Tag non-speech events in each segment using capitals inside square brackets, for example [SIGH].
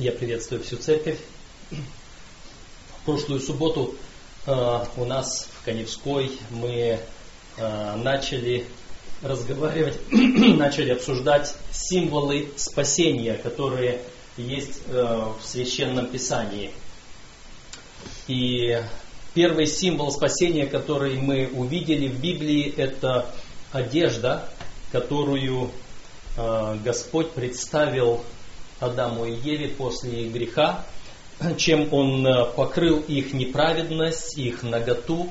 Я приветствую всю церковь. В прошлую субботу э, у нас в Коневской мы э, начали разговаривать, [CLEARS THROAT] начали обсуждать символы спасения, которые есть э, в Священном Писании. И первый символ спасения, который мы увидели в Библии, это одежда, которую э, Господь представил Адаму и Еве после их греха, чем Он э, покрыл их неправедность, их наготу,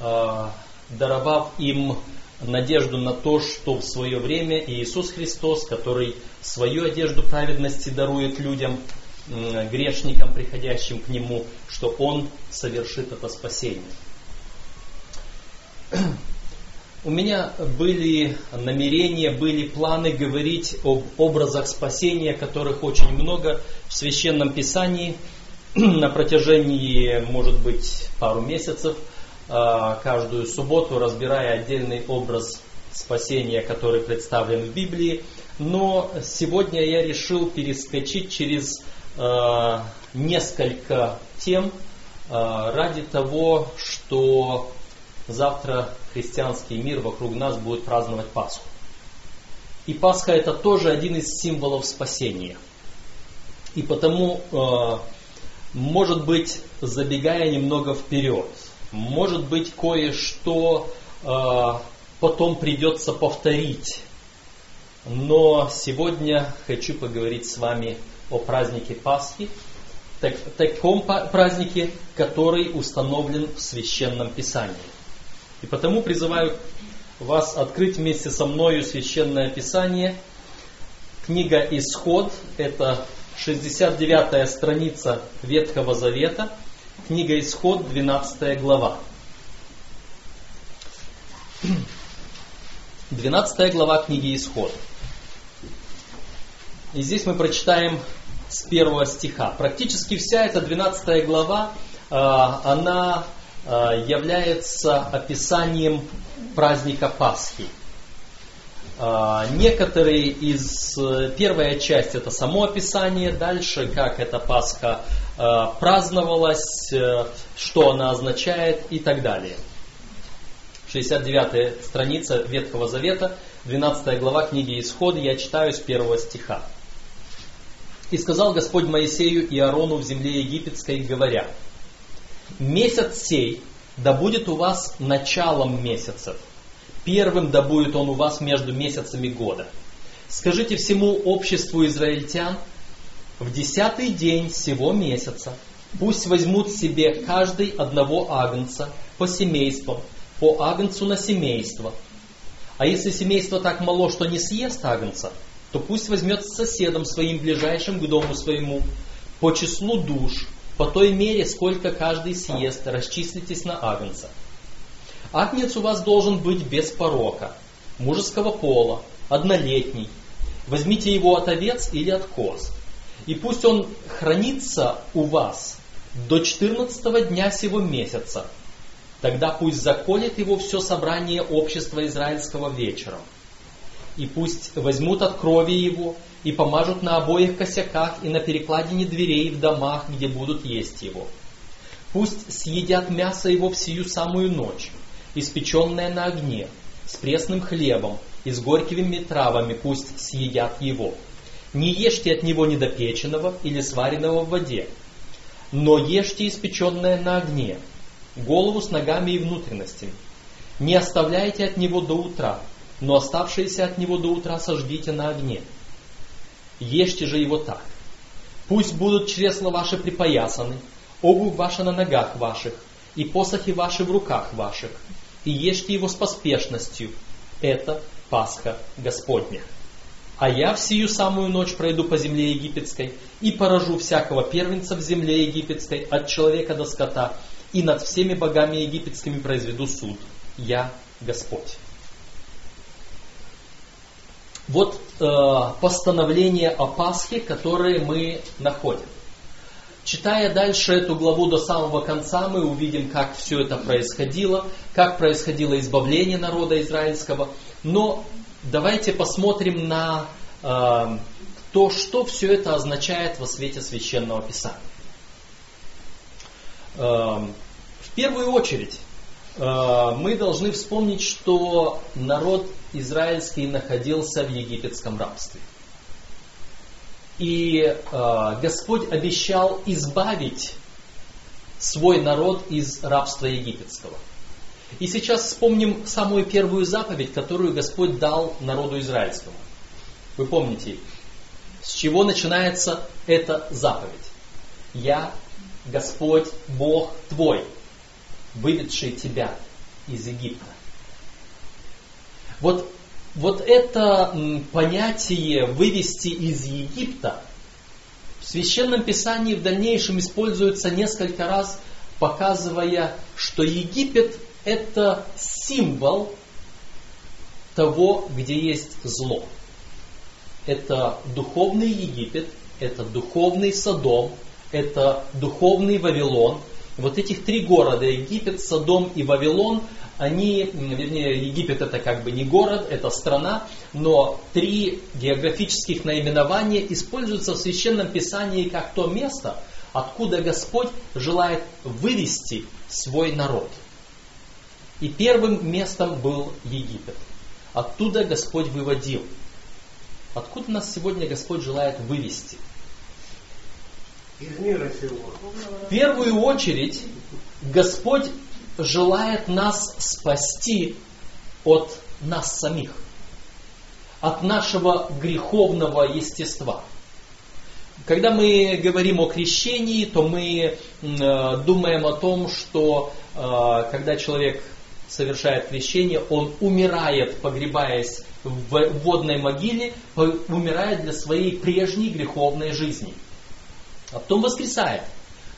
э, даровав им надежду на то, что в свое время Иисус Христос, который свою одежду праведности дарует людям, грешникам, приходящим к Нему, что Он совершит это спасение. У меня были намерения, были планы говорить об образах спасения, которых очень много в Священном Писании [CLEARS THROAT] на протяжении, может быть, пару месяцев, а, каждую субботу, разбирая отдельный образ спасения, который представлен в Библии. Но сегодня я решил перескочить через а, несколько тем а, ради того, что завтра христианский мир вокруг нас будет праздновать Пасху. И Пасха это тоже один из символов спасения. И потому, э, может быть, забегая немного вперед, может быть, кое-что э, потом придется повторить. Но сегодня хочу поговорить с вами о празднике Пасхи, так, таком празднике, который установлен в Священном Писании. И потому призываю вас открыть вместе со мною Священное Писание. Книга Исход, это 69 страница Ветхого Завета. Книга Исход, 12 глава. 12 глава книги Исход. И здесь мы прочитаем с первого стиха. Практически вся эта 12 глава, а, она является описанием праздника Пасхи. Э, некоторые из... Э, первая часть это само описание, дальше как эта Пасха праздновалась, что она означает и так далее. 69 страница Ветхого Завета, 12 глава книги Исход, я читаю с первого стиха. «И сказал Господь Моисею и Аарону в земле египетской, говоря, Месяц сей да будет у вас началом месяцев. Первым да будет он у вас между месяцами года. Скажите всему обществу израильтян, в десятый день всего месяца пусть возьмут себе каждый одного агнца по семействам, по агнцу на семейство. А если семейство так мало, что не съест агнца, то пусть возьмет с соседом своим ближайшим к дому своему по числу душ по той мере, сколько каждый съест, расчислитесь на агнца. Агнец у вас должен быть без порока, мужеского пола, однолетний. Возьмите его от овец или от коз. И пусть он хранится у вас до 14 дня сего месяца. Тогда пусть заколет его все собрание общества израильского вечером. И пусть возьмут от крови его и помажут на обоих косяках и на перекладине дверей в домах, где будут есть его. Пусть съедят мясо его в сию самую ночь, испеченное на огне, с пресным хлебом и с горькими травами пусть съедят его. Не ешьте от него недопеченного или сваренного в воде, но ешьте испеченное на огне, голову с ногами и внутренностями. Не оставляйте от него до утра, но оставшиеся от него до утра сожгите на огне. Ешьте же его так. Пусть будут чресла ваши припоясаны, обувь ваша на ногах ваших, и посохи ваши в руках ваших, и ешьте его с поспешностью. Это Пасха Господня. А я в сию самую ночь пройду по земле египетской и поражу всякого первенца в земле египетской, от человека до скота, и над всеми богами египетскими произведу суд. Я Господь. Вот э, постановление о Пасхе, которое мы находим. Читая дальше эту главу до самого конца, мы увидим, как все это происходило, как происходило избавление народа израильского. Но давайте посмотрим на э, то что все это означает во свете священного писания? Эм, в первую очередь э, мы должны вспомнить, что народ израильский находился в египетском рабстве. И э, Господь обещал избавить свой народ из рабства египетского. И сейчас вспомним самую первую заповедь, которую Господь дал народу израильскому. Вы помните, с чего начинается эта заповедь? Я, Господь, Бог твой, выведший тебя из Египта. Вот, вот это понятие вывести из Египта в Священном Писании в дальнейшем используется несколько раз, показывая, что Египет это символ того, где есть зло. Это духовный Египет, это духовный Содом, это духовный Вавилон. Вот этих три города, Египет, Содом и Вавилон, они, вернее, Египет это как бы не город, это страна, но три географических наименования используются в Священном Писании как то место, откуда Господь желает вывести свой народ. И первым местом был Египет. Оттуда Господь выводил. Откуда нас сегодня Господь желает вывести? Из мира сего. В первую очередь Господь желает нас спасти от нас самих, от нашего греховного естества. Когда мы говорим о крещении, то мы э, думаем о том, что э, когда человек совершает крещение, он умирает, погребаясь в водной могиле, умирает для своей прежней греховной жизни. А потом воскресает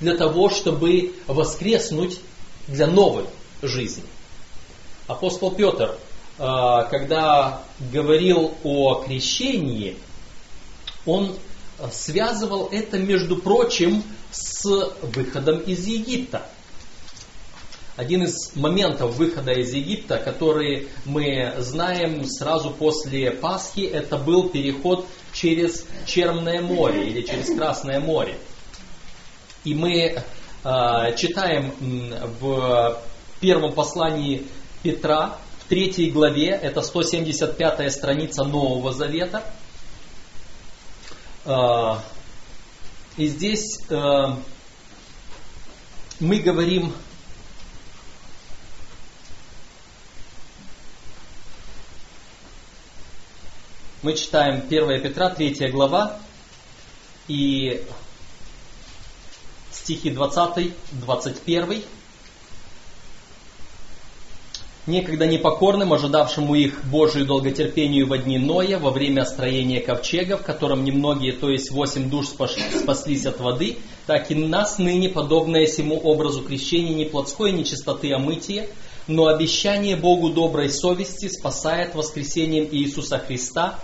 для того, чтобы воскреснуть для новой жизни. Апостол Петр, э, когда говорил о крещении, он связывал это, между прочим, с выходом из Египта. Один из моментов выхода из Египта, который мы знаем сразу после Пасхи, это был переход через Черное море или через Красное море. И мы э, читаем в первом послании Петра, в третьей главе, это 175 страница Нового Завета. Э, и здесь э, мы говорим Мы читаем 1 Петра, 3 глава, и стихи 20, 21. Некогда непокорным, ожидавшему их Божию долготерпению во дни Ноя, во время строения ковчега, в котором немногие, то есть восемь душ спаслись от воды, так и нас ныне, подобное всему образу крещения, не плотской нечистоты, а мытия, но обещание Богу доброй совести спасает воскресением Иисуса Христа,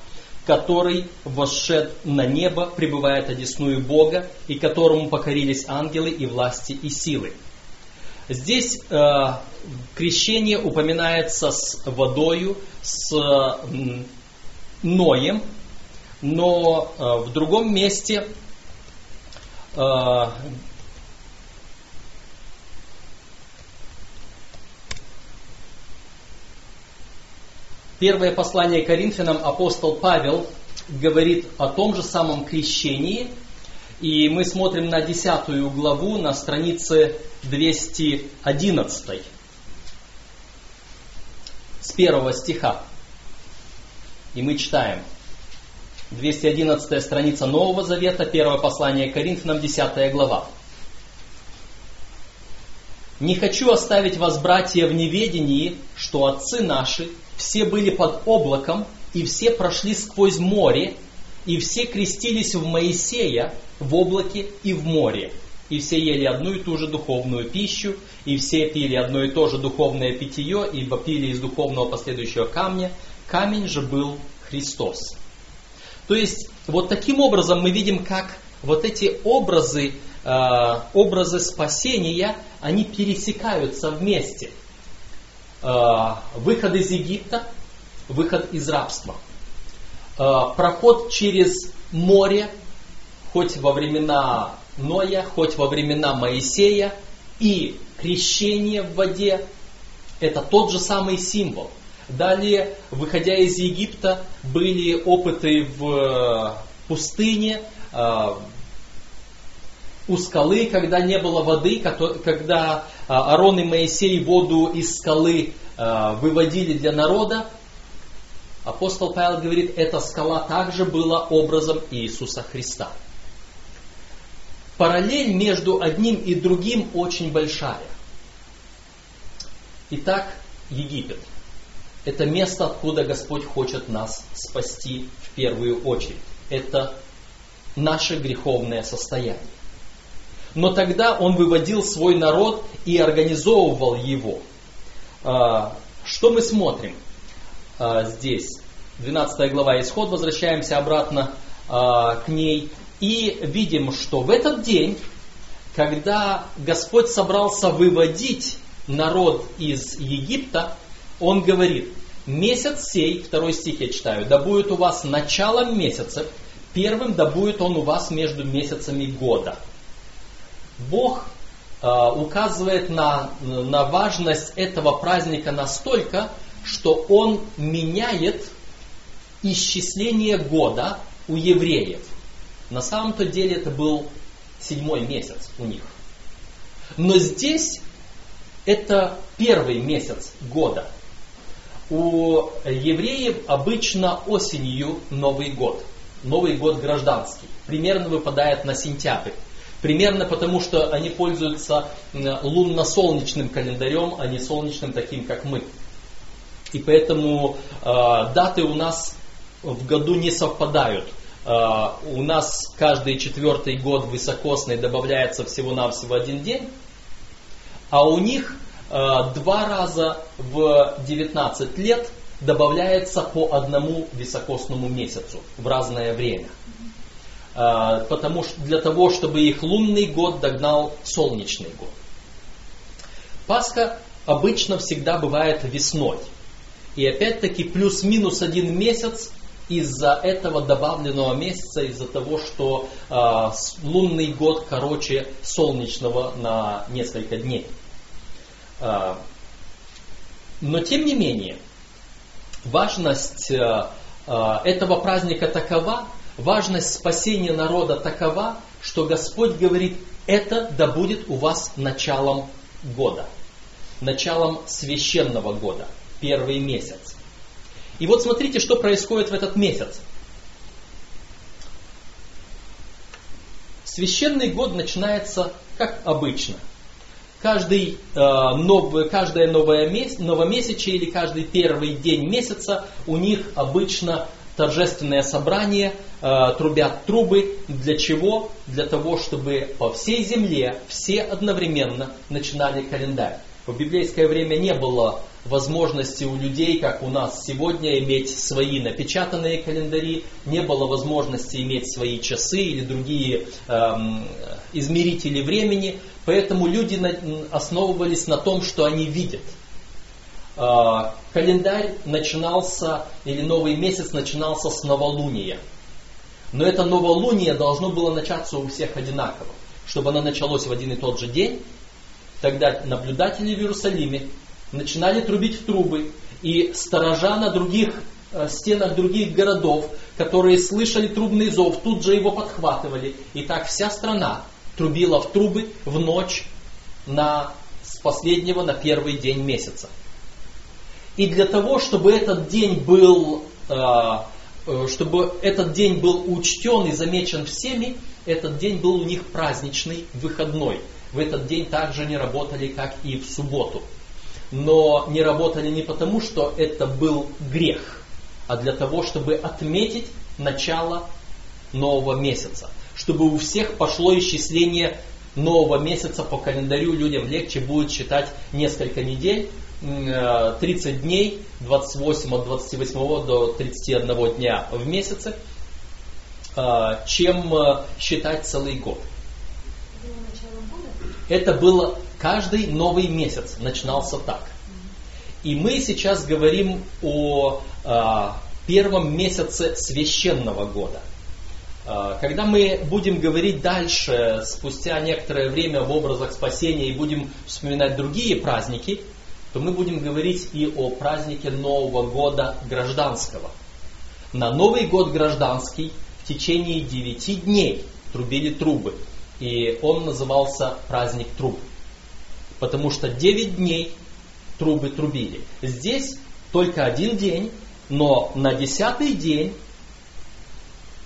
который восшед на небо, пребывает одесную Бога, и которому покорились ангелы и власти и силы. Здесь э, крещение упоминается с водою, с э, Ноем, но э, в другом месте э, Первое послание Коринфянам апостол Павел говорит о том же самом крещении. И мы смотрим на десятую главу на странице 211 с первого стиха. И мы читаем. 211 страница Нового Завета, первое послание Коринфянам, 10 глава. «Не хочу оставить вас, братья, в неведении, что отцы наши – все были под облаком, и все прошли сквозь море, и все крестились в Моисея в облаке и в море. И все ели одну и ту же духовную пищу, и все пили одно и то же духовное питье, ибо пили из духовного последующего камня. Камень же был Христос. То есть, вот таким образом мы видим, как вот эти образы, э, образы спасения, они пересекаются вместе – выход из Египта, выход из рабства. проход через море, хоть во времена Ноя, хоть во времена Моисея, и крещение в воде, это тот же самый символ. Далее, выходя из Египта, были опыты в пустыне, у скалы, когда не было воды, когда Арон и Моисей воду из скалы выводили для народа, апостол Павел говорит, эта скала также была образом Иисуса Христа. Параллель между одним и другим очень большая. Итак, Египет. Это место, откуда Господь хочет нас спасти в первую очередь. Это наше греховное состояние. Но тогда Он выводил свой народ и организовывал его. А, что мы смотрим а, здесь? 12 глава Исход, возвращаемся обратно а, к ней. И видим, что в этот день, когда Господь собрался выводить народ из Египта, Он говорит, месяц сей, второй стих я читаю, да будет у вас началом месяца, первым да будет он у вас между месяцами года. Бог э, указывает на, на важность этого праздника настолько, что он меняет исчисление года у евреев. На самом-то деле это был седьмой месяц у них. Но здесь это первый месяц года. У евреев обычно осенью Новый год. Новый год гражданский. Примерно выпадает на сентябрь. Примерно потому, что они пользуются лунно-солнечным календарем, а не солнечным таким, как мы. И поэтому э, даты у нас в году не совпадают. Э, у нас каждый четвертый год высокосный добавляется всего-навсего один день, а у них э, два раза в 19 лет добавляется по одному високосному месяцу в разное время. Э, потому что для того, чтобы их лунный год догнал солнечный год. Пасха обычно всегда бывает весной. И опять-таки плюс-минус один месяц из-за этого добавленного месяца, из-за того, что э, лунный год короче солнечного на несколько дней. Э, но тем не менее, важность э, этого праздника такова, важность спасения народа такова, что Господь говорит, это да будет у вас началом года, началом священного года, первый месяц. И вот смотрите, что происходит в этот месяц. Священный год начинается как обычно. Каждый, э, нов, каждое новое месяц, новомесячие или каждый первый день месяца у них обычно торжественное собрание, э, трубят трубы. Для чего? Для того, чтобы по всей земле все одновременно начинали календарь. В библейское время не было возможности у людей, как у нас сегодня, иметь свои напечатанные календари, не было возможности иметь свои часы или другие эм, измерители времени, поэтому люди на, основывались на том, что они видят. Э, календарь начинался, или новый месяц начинался с новолуния. Но это новолуние должно было начаться у всех одинаково. Чтобы оно началось в один и тот же день, Тогда наблюдатели в Иерусалиме начинали трубить в трубы, и сторожа на других э, стенах других городов, которые слышали трубный зов, тут же его подхватывали. И так вся страна трубила в трубы в ночь на, с последнего на первый день месяца. И для того, чтобы этот день был, э, э, чтобы этот день был учтен и замечен всеми, этот день был у них праздничный, выходной – в этот день также не работали, как и в субботу. Но не работали не потому, что это был грех, а для того, чтобы отметить начало нового месяца. Чтобы у всех пошло исчисление нового месяца по календарю, людям легче будет считать несколько недель, 30 э, дней, 28 от 28 до 31 дня в месяце, э, чем э, считать целый год. Это было каждый новый месяц начинался так. И мы сейчас говорим о, а, первом месяце священного года. А, когда мы будем говорить дальше, спустя некоторое время об образах спасения и будем вспоминать другие праздники, то мы будем говорить и о празднике Нового года гражданского. На Новый год гражданский в течение девяти дней трубили трубы. И он назывался праздник труб. Потому что девять дней трубы трубили. Здесь только один день, но на десятый день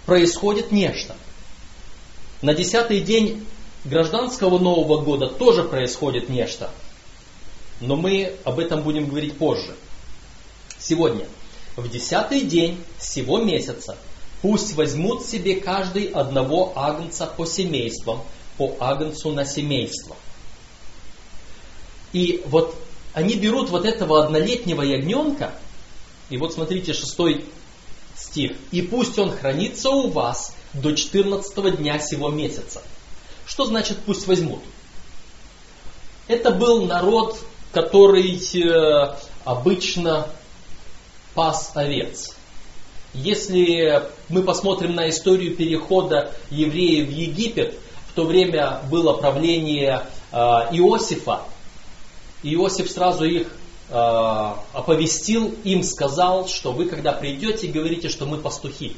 происходит нечто. На десятый день гражданского Нового года тоже происходит нечто. Но мы об этом будем говорить позже. Сегодня, в десятый день всего месяца, пусть возьмут себе каждый одного агнца по семействам, по агнцу на семейство. И вот они берут вот этого однолетнего ягненка, и вот смотрите, шестой стих. «И пусть он хранится у вас до 14 дня сего месяца». Что значит «пусть возьмут»? Это был народ, который э, обычно пас овец. Если мы посмотрим на историю перехода евреев в Египет, в то время было правление э, Иосифа. Иосиф сразу их Э, оповестил, им сказал, что вы когда придете, говорите, что мы пастухи.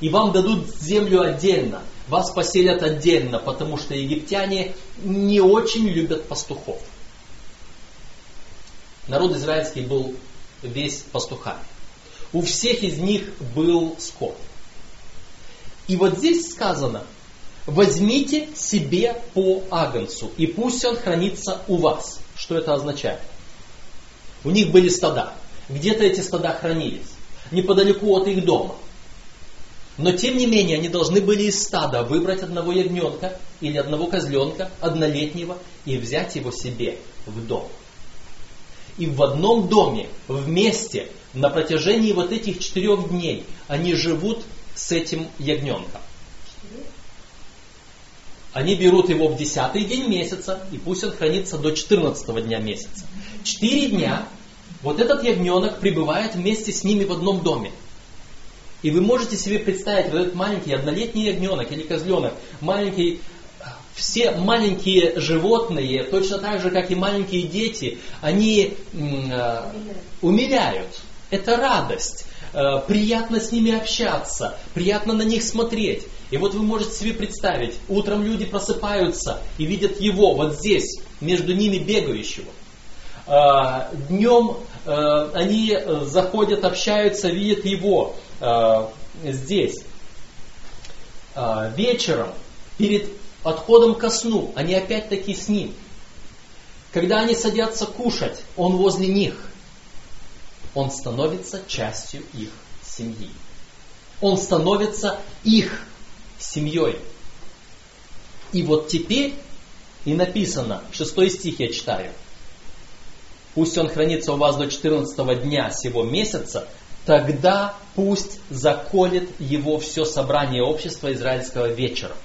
И вам дадут землю отдельно, вас поселят отдельно, потому что египтяне не очень любят пастухов. Народ израильский был весь пастухами. У всех из них был скот. И вот здесь сказано, возьмите себе по агнцу, и пусть он хранится у вас. Что это означает? У них были стада. Где-то эти стада хранились. Неподалеку от их дома. Но тем не менее они должны были из стада выбрать одного ягненка или одного козленка, однолетнего, и взять его себе в дом. И в одном доме, вместе, на протяжении вот этих четырех дней, они живут с этим ягненком. Они берут его в десятый день месяца, и пусть он хранится до 14 дня месяца. Четыре дня вот этот ягненок пребывает вместе с ними в одном доме. И вы можете себе представить, вот этот маленький однолетний ягненок или козленок, маленький, все маленькие животные, точно так же, как и маленькие дети, они э, умиляют. Это радость. Э, приятно с ними общаться, приятно на них смотреть. И вот вы можете себе представить, утром люди просыпаются и видят его вот здесь, между ними бегающего. Э, Днем э, они заходят, общаются, видят его здесь. Вечером, перед отходом ко сну, они опять-таки с ним. Когда они садятся кушать, он возле них – он становится частью их семьи. Он становится их семьей. И вот теперь и написано, шестой стих я читаю. Пусть он хранится у вас до 14 дня сего месяца, тогда пусть заколет его все собрание общества израильского вечером.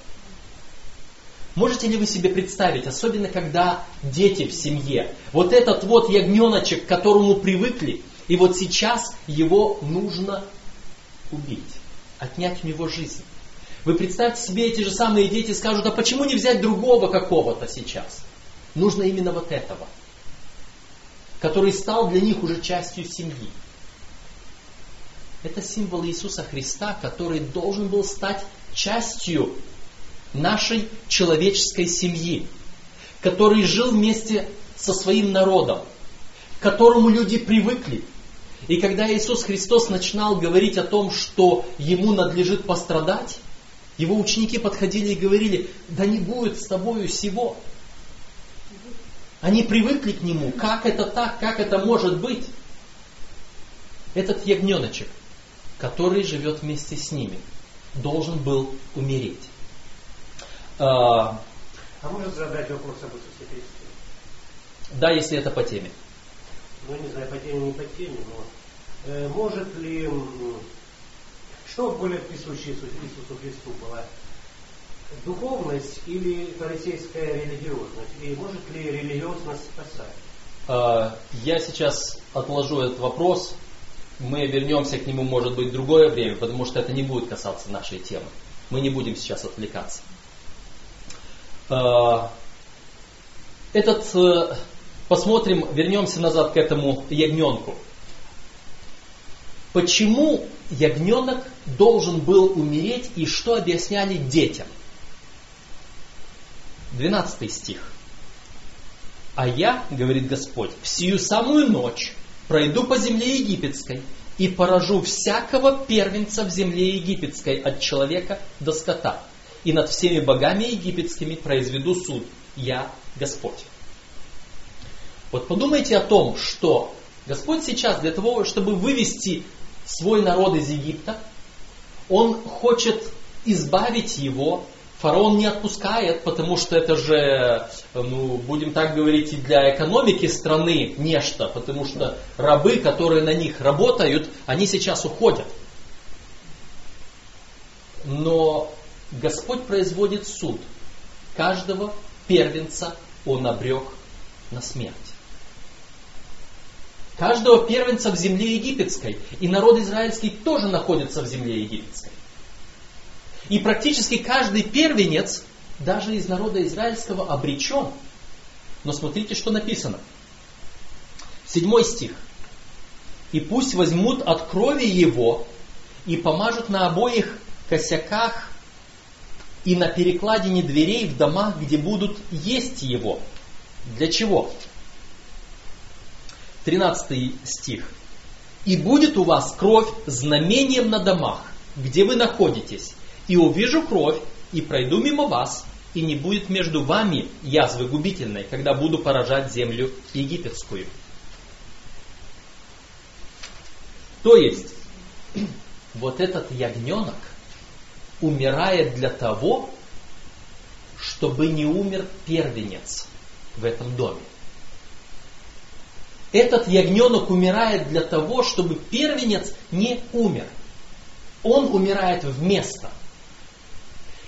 Можете ли вы себе представить, особенно когда дети в семье, вот этот вот ягненочек, к которому привыкли, и вот сейчас его нужно убить, отнять у него жизнь. Вы представьте себе, эти же самые дети скажут, а почему не взять другого какого-то сейчас? Нужно именно вот этого, который стал для них уже частью семьи. Это символ Иисуса Христа, который должен был стать частью нашей человеческой семьи, который жил вместе со своим народом, к которому люди привыкли, и когда Иисус Христос начинал говорить о том, что ему надлежит пострадать, его ученики подходили и говорили, да не будет с тобою всего. Они привыкли к нему. Как это так? Как это может быть? Этот ягненочек, который живет вместе с ними, должен был умереть. А, а может задать вопрос об Иисусе Христе? Да, если это по теме ну не знаю, по теме, не по теме, но э, может ли, что более присуще Иисусу, Иисусу Христу была? Духовность или фарисейская религиозность? И может ли религиозность спасать? Я сейчас отложу этот вопрос мы вернемся к нему, может быть, в другое время, потому что это не будет касаться нашей темы. Мы не будем сейчас отвлекаться. А, этот, э, посмотрим, вернемся назад к этому ягненку. Почему ягненок должен был умереть и что объясняли детям? 12 стих. А я, говорит Господь, в сию самую ночь пройду по земле египетской и поражу всякого первенца в земле египетской от человека до скота. И над всеми богами египетскими произведу суд. Я Господь. Вот подумайте о том, что Господь сейчас для того, чтобы вывести свой народ из Египта, Он хочет избавить его Фараон не отпускает, потому что это же, ну, будем так говорить, и для экономики страны нечто, потому что рабы, которые на них работают, они сейчас уходят. Но Господь производит суд. Каждого первенца Он обрек на смерть. Каждого первенца в земле египетской. И народ израильский тоже находится в земле египетской. И практически каждый первенец, даже из народа израильского, обречен. Но смотрите, что написано. Седьмой стих. «И пусть возьмут от крови его и помажут на обоих косяках и на перекладине дверей в домах, где будут есть его». Для чего? 13 стих. «И будет у вас кровь знамением на домах, где вы находитесь, и увижу кровь, и пройду мимо вас, и не будет между вами язвы губительной, когда буду поражать землю египетскую. То есть, [CLEARS THROAT] вот этот ягненок умирает для того, чтобы не умер первенец в этом доме. Этот ягненок умирает для того, чтобы первенец не умер. Он умирает вместо.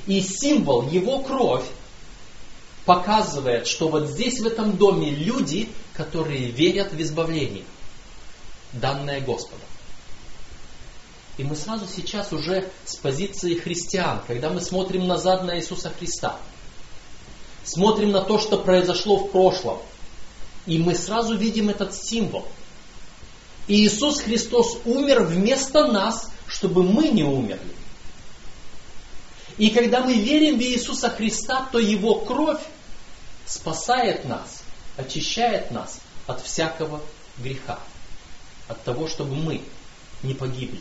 И символ, его кровь, показывает, что вот здесь, в этом доме, люди, которые верят в избавление, данное Господом. И мы сразу сейчас уже с позиции христиан, когда мы смотрим назад на Иисуса Христа, смотрим на то, что произошло в прошлом, и мы сразу видим этот символ. И Иисус Христос умер вместо нас, чтобы мы не умерли. И когда мы верим в Иисуса Христа, то Его кровь спасает нас, очищает нас от всякого греха, от того, чтобы мы не погибли.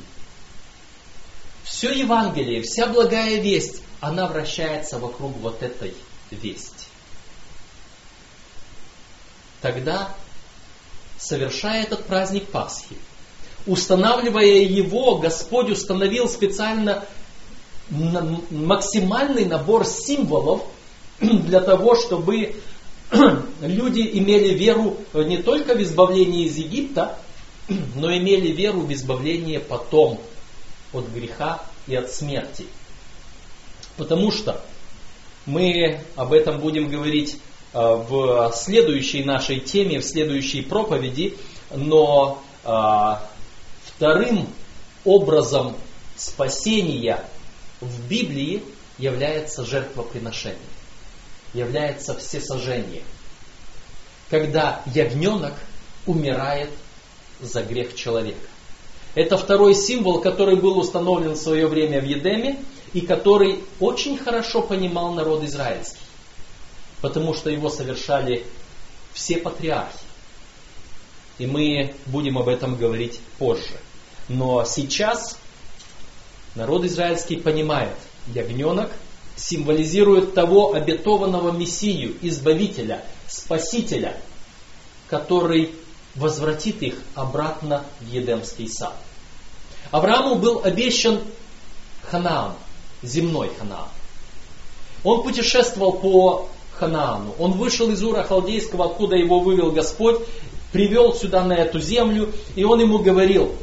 Все Евангелие, вся благая весть, она вращается вокруг вот этой вести. Тогда, совершая этот праздник Пасхи, устанавливая его, Господь установил специально максимальный набор символов [CLEARS THROAT] для того, чтобы [CLEARS THROAT] люди имели веру не только в избавление из Египта, [CLEARS THROAT] но имели веру в избавление потом от греха и от смерти. Потому что мы об этом будем говорить а, в следующей нашей теме, в следующей проповеди, но а, вторым образом спасения в Библии является жертвоприношение, является всесожжение. Когда ягненок умирает за грех человека. Это второй символ, который был установлен в свое время в Едеме и который очень хорошо понимал народ израильский, потому что его совершали все патриархи. И мы будем об этом говорить позже. Но сейчас Народ израильский понимает, ягненок символизирует того обетованного Мессию, Избавителя, Спасителя, который возвратит их обратно в Едемский сад. Аврааму был обещан Ханаан, земной Ханаан. Он путешествовал по Ханаану. Он вышел из Ура Халдейского, откуда его вывел Господь, привел сюда на эту землю, и он ему говорил,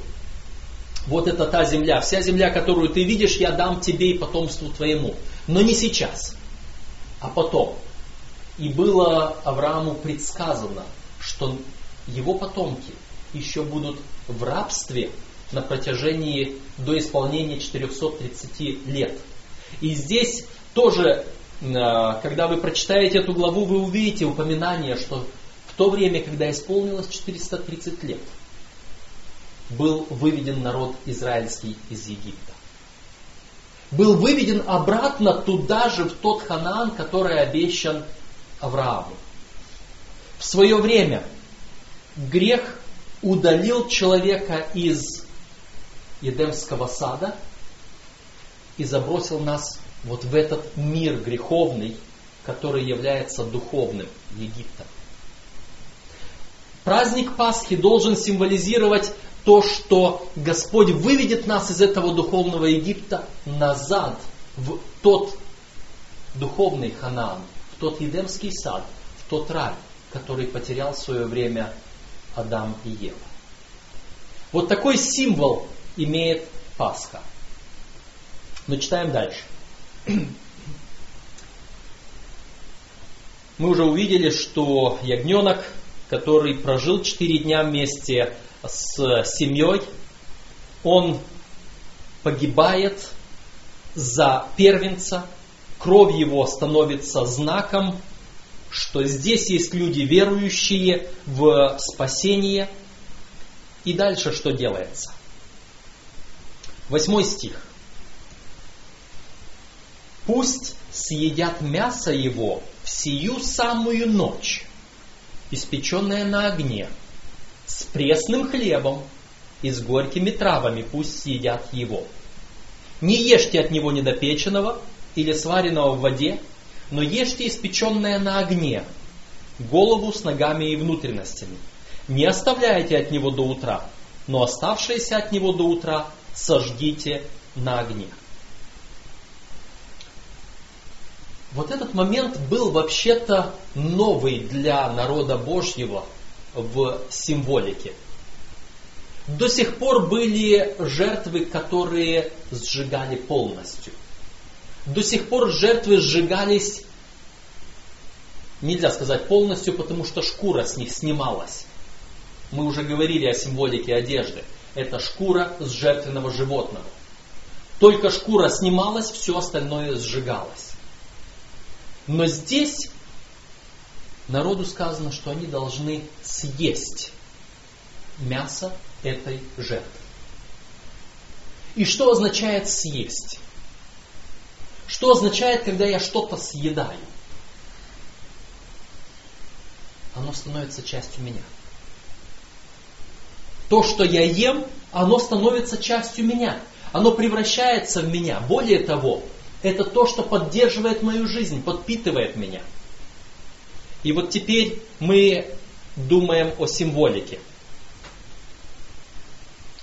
вот это та земля, вся земля, которую ты видишь, я дам тебе и потомству твоему. Но не сейчас, а потом. И было Аврааму предсказано, что его потомки еще будут в рабстве на протяжении до исполнения 430 лет. И здесь тоже, а, когда вы прочитаете эту главу, вы увидите упоминание, что в то время, когда исполнилось 430 лет, был выведен народ израильский из Египта. Был выведен обратно туда же, в тот Ханаан, который обещан Аврааму. В свое время грех удалил человека из Едемского сада и забросил нас вот в этот мир греховный, который является духовным Египтом. Праздник Пасхи должен символизировать то, что Господь выведет нас из этого духовного Египта назад в тот духовный Ханаан, в тот Едемский сад, в тот рай, который потерял в свое время Адам и Ева. Вот такой символ имеет Пасха. Но читаем дальше. Мы уже увидели, что ягненок, который прожил 4 дня вместе с семьей, он погибает за первенца, кровь его становится знаком, что здесь есть люди верующие в спасение. И дальше что делается? Восьмой стих. Пусть съедят мясо его в сию самую ночь, испеченное на огне, с пресным хлебом и с горькими травами пусть съедят его. Не ешьте от него недопеченного или сваренного в воде, но ешьте испеченное на огне, голову с ногами и внутренностями. Не оставляйте от него до утра, но оставшееся от него до утра сожгите на огне. Вот этот момент был вообще-то новый для народа Божьего в символике. До сих пор были жертвы, которые сжигали полностью. До сих пор жертвы сжигались, нельзя сказать полностью, потому что шкура с них снималась. Мы уже говорили о символике одежды. Это шкура с жертвенного животного. Только шкура снималась, все остальное сжигалось. Но здесь народу сказано, что они должны съесть мясо этой жертвы. И что означает съесть? Что означает, когда я что-то съедаю? Оно становится частью меня. То, что я ем, оно становится частью меня. Оно превращается в меня. Более того, это то, что поддерживает мою жизнь, подпитывает меня. И вот теперь мы думаем о символике.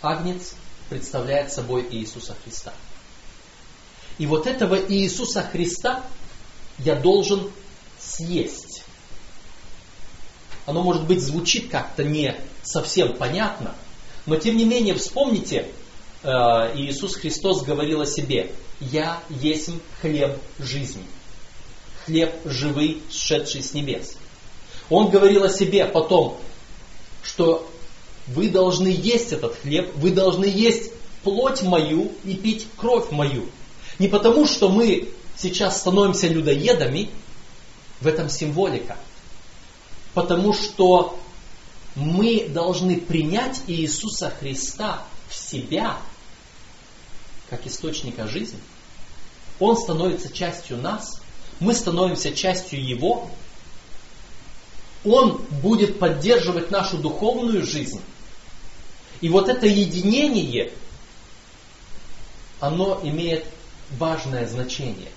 Агнец представляет собой Иисуса Христа. И вот этого Иисуса Христа я должен съесть. Оно, может быть, звучит как-то не совсем понятно, но тем не менее вспомните, э, Иисус Христос говорил о себе, «Я есть хлеб жизни» хлеб живый, сшедший с небес. Он говорил о себе потом, что вы должны есть этот хлеб, вы должны есть плоть мою и пить кровь мою. Не потому, что мы сейчас становимся людоедами, в этом символика. Потому что мы должны принять Иисуса Христа в себя, как источника жизни. Он становится частью нас, мы становимся частью Его. Он будет поддерживать нашу духовную жизнь. И вот это единение, оно имеет важное значение.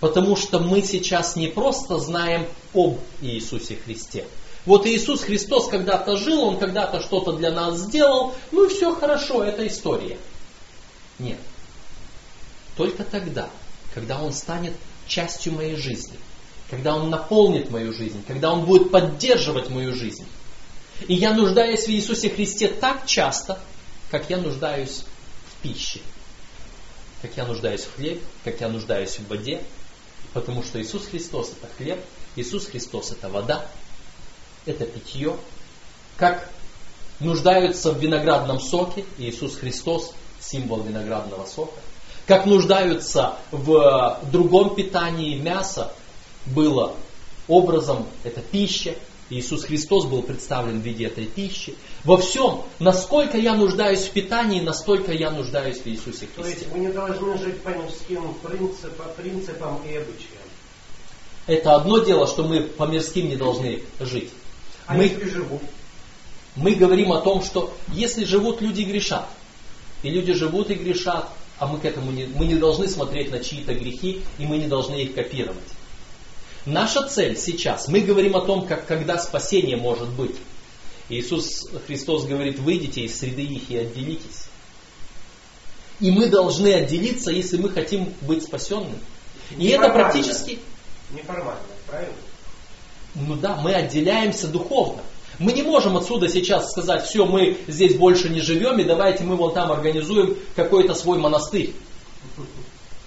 Потому что мы сейчас не просто знаем об Иисусе Христе. Вот Иисус Христос когда-то жил, Он когда-то что-то для нас сделал, ну все хорошо, это история. Нет. Только тогда, когда Он станет частью моей жизни, когда Он наполнит мою жизнь, когда Он будет поддерживать мою жизнь. И я нуждаюсь в Иисусе Христе так часто, как я нуждаюсь в пище как я нуждаюсь в хлебе, как я нуждаюсь в воде, потому что Иисус Христос это хлеб, Иисус Христос это вода, это питье. Как нуждаются в виноградном соке, Иисус Христос символ виноградного сока, как нуждаются в другом питании мяса, было образом, это пища, Иисус Христос был представлен в виде этой пищи. Во всем, насколько я нуждаюсь в питании, настолько я нуждаюсь в Иисусе Христе. То есть мы не должны жить по мирским принципам, принципам и обычаям. Это одно дело, что мы по мирским не должны жить. А мы, если живут? мы говорим о том, что если живут люди грешат, и люди живут и грешат, а мы к этому не, мы не должны смотреть на чьи-то грехи, и мы не должны их копировать. Наша цель сейчас, мы говорим о том, как, когда спасение может быть. Иисус Христос говорит, выйдите из среды их и отделитесь. И мы должны отделиться, если мы хотим быть спасенными. И это практически, Неформально, правильно? ну да, мы отделяемся духовно. Мы не можем отсюда сейчас сказать, все, мы здесь больше не живем, и давайте мы вон там организуем какой-то свой монастырь.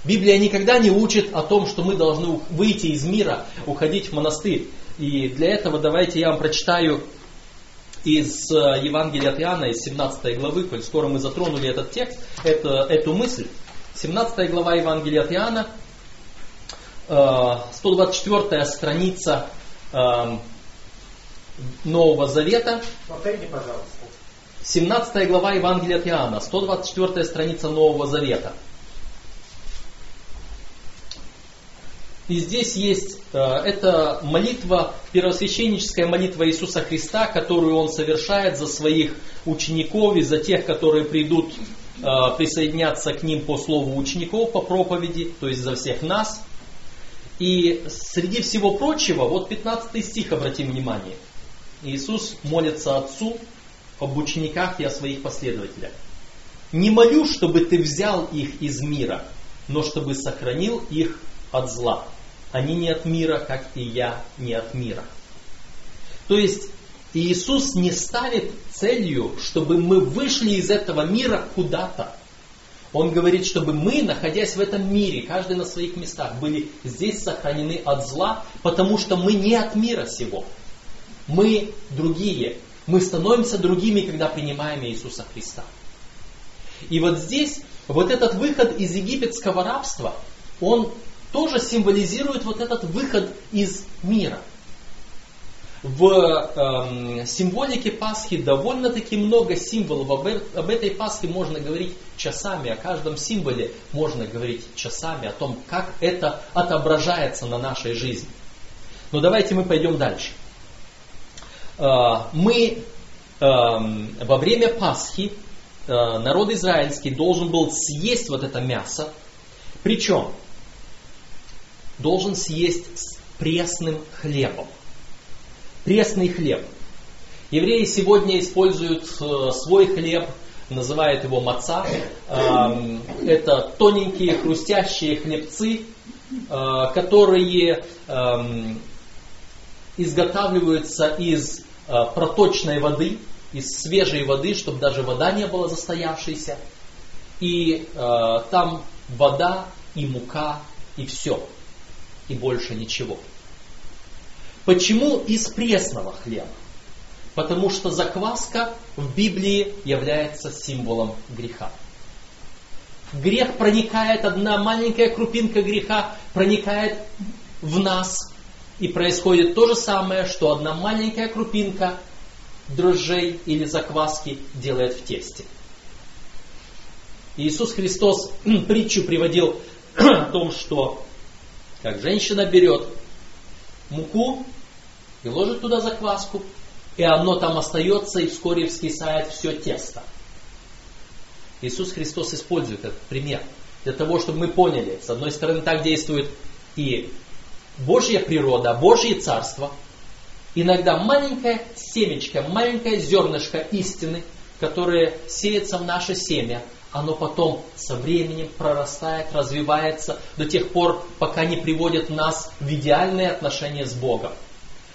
Библия никогда не учит о том, что мы должны выйти из мира, уходить в монастырь. И для этого давайте я вам прочитаю из э, Евангелия от Иоанна, из 17 главы, коль скоро мы затронули этот текст, это, эту мысль. 17 глава Евангелия от Иоанна, э, 124 страница э, Нового Завета, Повторите, пожалуйста. 17 глава Евангелия от Иоанна, 124 страница Нового Завета. И здесь есть, э, это молитва, первосвященническая молитва Иисуса Христа, которую Он совершает за своих учеников и за тех, которые придут э, присоединяться к ним по слову учеников, по проповеди, то есть за всех нас. И среди всего прочего, вот 15 стих, обратим внимание. Иисус молится Отцу об учениках и о своих последователях. Не молю, чтобы ты взял их из мира, но чтобы сохранил их от зла. Они не от мира, как и я не от мира. То есть Иисус не ставит целью, чтобы мы вышли из этого мира куда-то. Он говорит, чтобы мы, находясь в этом мире, каждый на своих местах, были здесь сохранены от зла, потому что мы не от мира сего. Мы другие. Мы становимся другими, когда принимаем Иисуса Христа. И вот здесь, вот этот выход из египетского рабства, он тоже символизирует вот этот выход из мира. В эм, символике Пасхи довольно-таки много символов. Об, э- об этой Пасхе можно говорить часами, о каждом символе можно говорить часами, о том, как это отображается на нашей жизни. Но давайте мы пойдем дальше. Э, мы эм, во время Пасхи э, народ израильский должен был съесть вот это мясо, причем должен съесть с пресным хлебом. Пресный хлеб. Евреи сегодня используют э, свой хлеб, называют его маца. Эм, Это тоненькие хрустящие хлебцы, э, которые эм, изготавливаются из э, проточной воды, из свежей воды, чтобы даже вода не была застоявшейся. И э, там вода и мука и все. И больше ничего. Почему из пресного хлеба? Потому что закваска в Библии является символом греха. Грех проникает, одна маленькая крупинка греха проникает в нас. И происходит то же самое, что одна маленькая крупинка дрожжей или закваски делает в тесте. Иисус Христос [CLEARS THROAT] притчу приводил [CLEARS THROAT] о том, что как женщина берет муку и ложит туда закваску, и оно там остается, и вскоре вскисает все тесто. Иисус Христос использует этот пример для того, чтобы мы поняли, с одной стороны, так действует и Божья природа, Божье царство, иногда маленькое семечко, маленькое зернышко истины, которое сеется в наше семя, оно потом со временем прорастает, развивается до тех пор, пока не приводит нас в идеальные отношения с Богом,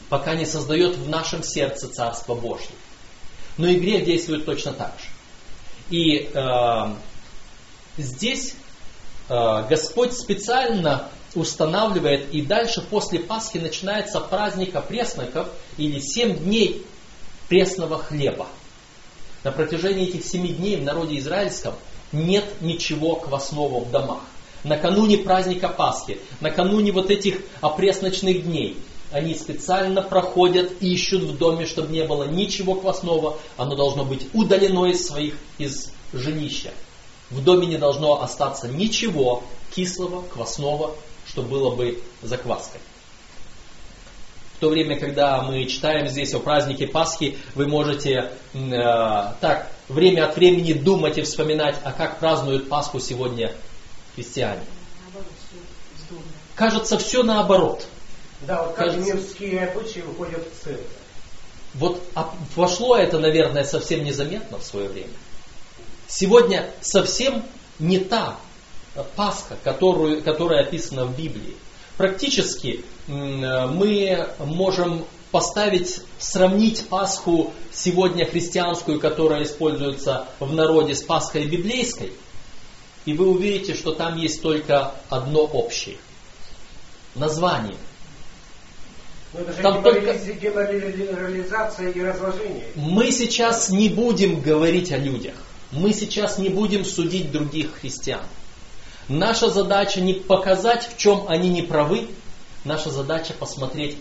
пока не создает в нашем сердце Царство Божье. Но и грех действует точно так же. И э, здесь э, Господь специально устанавливает, и дальше после Пасхи начинается праздник опресноков или семь дней пресного хлеба. На протяжении этих семи дней в народе израильском нет ничего квасного в домах. Накануне праздника Пасхи, накануне вот этих опресночных дней, они специально проходят и ищут в доме, чтобы не было ничего квасного. Оно должно быть удалено из своих, из жилища. В доме не должно остаться ничего кислого, квасного, что было бы закваской. В то время, когда мы читаем здесь о празднике Пасхи, вы можете э, так время от времени думать и вспоминать, а как празднуют Пасху сегодня христиане. Кажется, все наоборот. Да, вот как Кажется... мирские обычаи уходят в церковь. Вот а вошло это, наверное, совсем незаметно в свое время. Сегодня совсем не та Пасха, которую, которая описана в Библии. Практически мы можем поставить, сравнить Пасху сегодня христианскую, которая используется в народе с Пасхой библейской, и вы увидите, что там есть только одно общее. Название. Но это же там только... генерализация и разложение. Мы сейчас не будем говорить о людях. Мы сейчас не будем судить других христиан. Наша задача не показать, в чем они не правы. Наша задача посмотреть,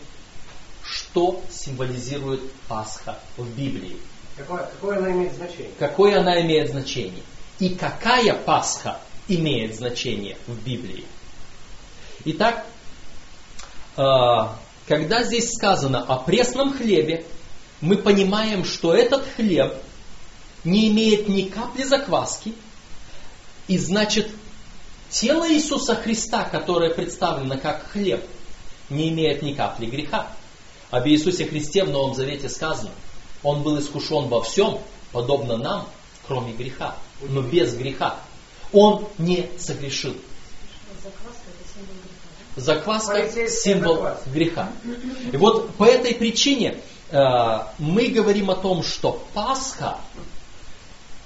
что символизирует Пасха в Библии. Какое, какое она имеет значение? Какое она имеет значение. И какая Пасха имеет значение в Библии. Итак, а, когда здесь сказано о пресном хлебе, мы понимаем, что этот хлеб не имеет ни капли закваски, и значит Тело Иисуса Христа, которое представлено как хлеб, не имеет ни капли греха. Об Иисусе Христе в Новом Завете сказано, Он был искушен во всем, подобно нам, кроме греха, но без греха. Он не согрешил. Закваска – символ греха. И вот по этой причине э, мы говорим о том, что Пасха,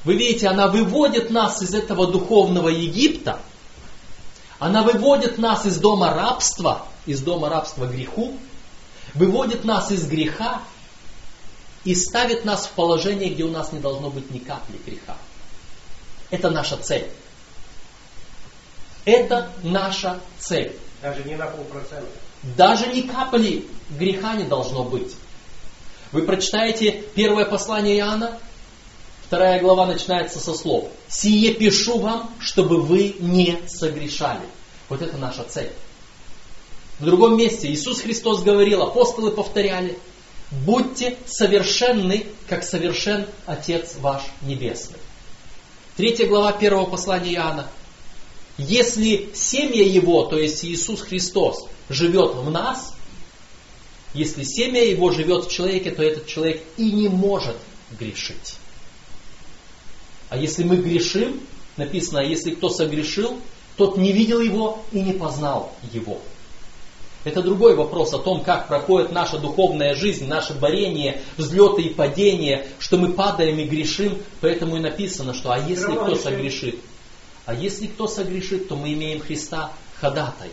вы видите, она выводит нас из этого духовного Египта – она выводит нас из дома рабства, из дома рабства греху, выводит нас из греха и ставит нас в положение, где у нас не должно быть ни капли греха. Это наша цель. Это наша цель. Даже не на полпроцента. Даже ни капли греха не должно быть. Вы прочитаете первое послание Иоанна, Вторая глава начинается со слов «Сие пишу вам, чтобы вы не согрешали». Вот это наша цель. В другом месте Иисус Христос говорил, апостолы повторяли, «Будьте совершенны, как совершен Отец ваш Небесный». Третья глава первого послания Иоанна. Если семя Его, то есть Иисус Христос, живет в нас, если семя Его живет в человеке, то этот человек и не может грешить. А если мы грешим, написано, а если кто согрешил, тот не видел его и не познал его. Это другой вопрос о том, как проходит наша духовная жизнь, наше борение, взлеты и падения, что мы падаем и грешим, поэтому и написано, что а если кто согрешит, а если кто согрешит, то мы имеем Христа ходатая.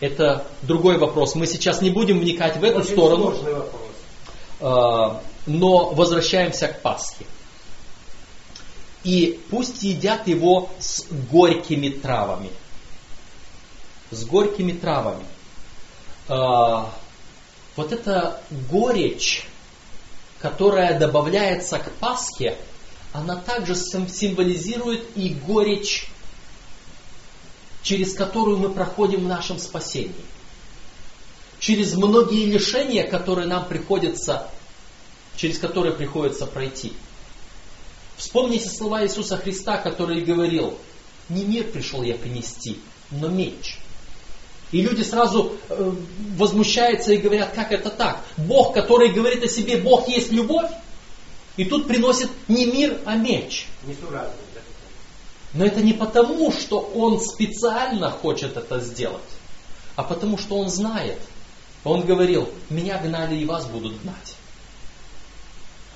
Это другой вопрос. Мы сейчас не будем вникать в эту сторону, а, но возвращаемся к Пасхе и пусть едят его с горькими травами. С горькими травами. А, вот эта горечь, которая добавляется к Пасхе, она также символизирует и горечь, через которую мы проходим в нашем спасении. Через многие лишения, которые нам приходится, через которые приходится пройти. Вспомните слова Иисуса Христа, который говорил, не мир пришел я принести, но меч. И люди сразу э, возмущаются и говорят, как это так? Бог, который говорит о себе, Бог есть любовь, и тут приносит не мир, а меч. Но это не потому, что он специально хочет это сделать, а потому что он знает. Он говорил, меня гнали и вас будут гнать.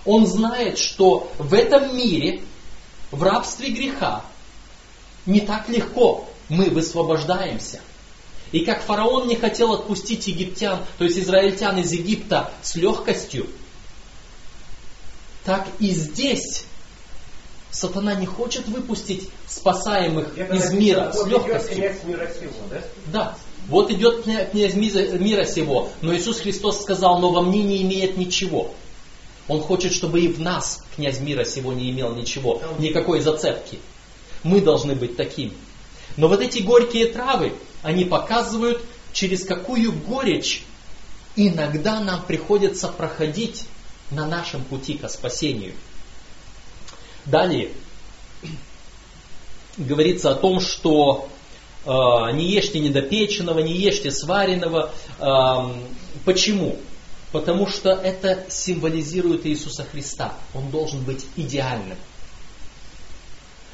Он знает, что в этом мире, в рабстве греха, не так легко мы высвобождаемся. И как фараон не хотел отпустить египтян, то есть израильтян из Египта с легкостью, так и здесь сатана не хочет выпустить спасаемых Где-то из мира с вот идет легкостью. князь мира сего, да? Да, вот идет кня- князь мира сего, но Иисус Христос сказал, но во мне не имеет ничего. Он хочет, чтобы и в нас князь мира сего не имел ничего, никакой зацепки. Мы должны быть такими. Но вот эти горькие травы, они показывают, через какую горечь иногда нам приходится проходить на нашем пути к спасению. Далее говорится о том, что э, не ешьте недопеченного, не ешьте сваренного. Э, почему? Потому что это символизирует Иисуса Христа. Он должен быть идеальным.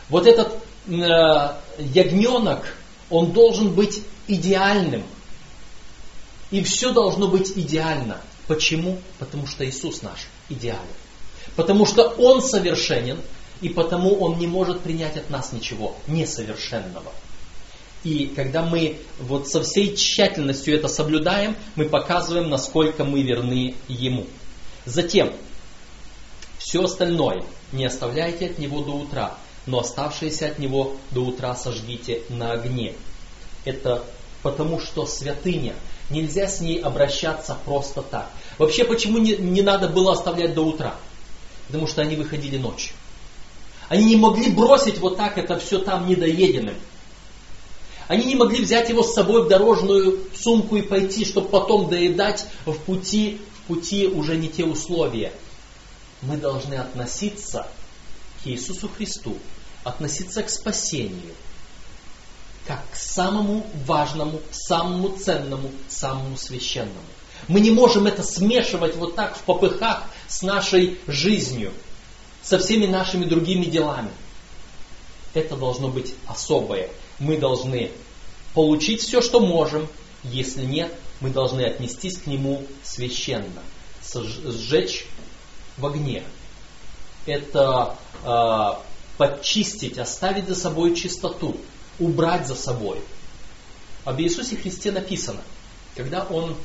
Вот этот э, ягненок, он должен быть идеальным. И все должно быть идеально. Почему? Потому что Иисус наш идеален. Потому что Он совершенен, и потому Он не может принять от нас ничего несовершенного. И когда мы вот со всей тщательностью это соблюдаем, мы показываем, насколько мы верны Ему. Затем, все остальное не оставляйте от Него до утра, но оставшееся от Него до утра сожгите на огне. Это потому что святыня, нельзя с ней обращаться просто так. Вообще, почему не, не надо было оставлять до утра? Потому что они выходили ночью. Они не могли бросить вот так это все там недоеденным. Они не могли взять его с собой в дорожную сумку и пойти, чтобы потом доедать в пути, в пути уже не те условия. Мы должны относиться к Иисусу Христу, относиться к спасению, как к самому важному, самому ценному, самому священному. Мы не можем это смешивать вот так в попыхах с нашей жизнью, со всеми нашими другими делами. Это должно быть особое. Мы должны получить все, что можем. Если нет, мы должны отнестись к нему священно. Сжечь в огне. Это э, подчистить, оставить за собой чистоту, убрать за собой. Об Иисусе Христе написано, когда Он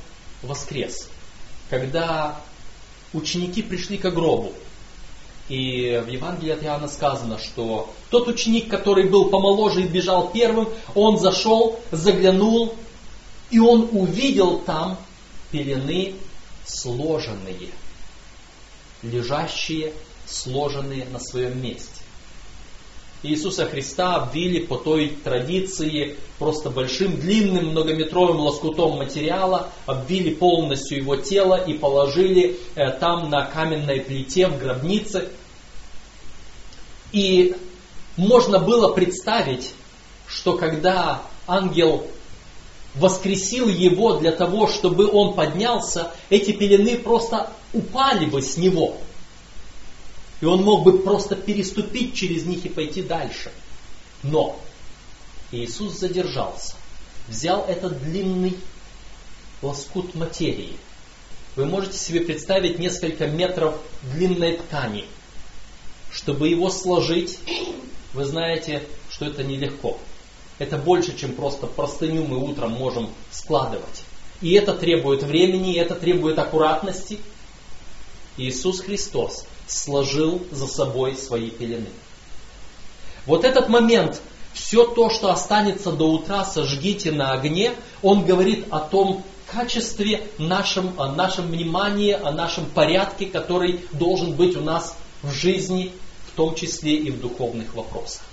воскрес, когда ученики пришли к гробу, и в Евангелии от Иоанна сказано, что тот ученик, который был помоложе и бежал первым, он зашел, заглянул, и он увидел там пелены сложенные, лежащие, сложенные на своем месте. Иисуса Христа обвили по той традиции просто большим, длинным, многометровым лоскутом материала, обвили полностью его тело и положили э, там на каменной плите в гробнице. И можно было представить, что когда ангел воскресил его для того, чтобы он поднялся, эти пелены просто упали бы с него – и он мог бы просто переступить через них и пойти дальше. Но Иисус задержался, взял этот длинный лоскут материи. Вы можете себе представить несколько метров длинной ткани. Чтобы его сложить, вы знаете, что это нелегко. Это больше, чем просто простыню мы утром можем складывать. И это требует времени, и это требует аккуратности. Иисус Христос сложил за собой свои пелены. Вот этот момент, все то, что останется до утра, сожгите на огне, он говорит о том качестве, нашем, о нашем внимании, о нашем порядке, который должен быть у нас в жизни, в том числе и в духовных вопросах.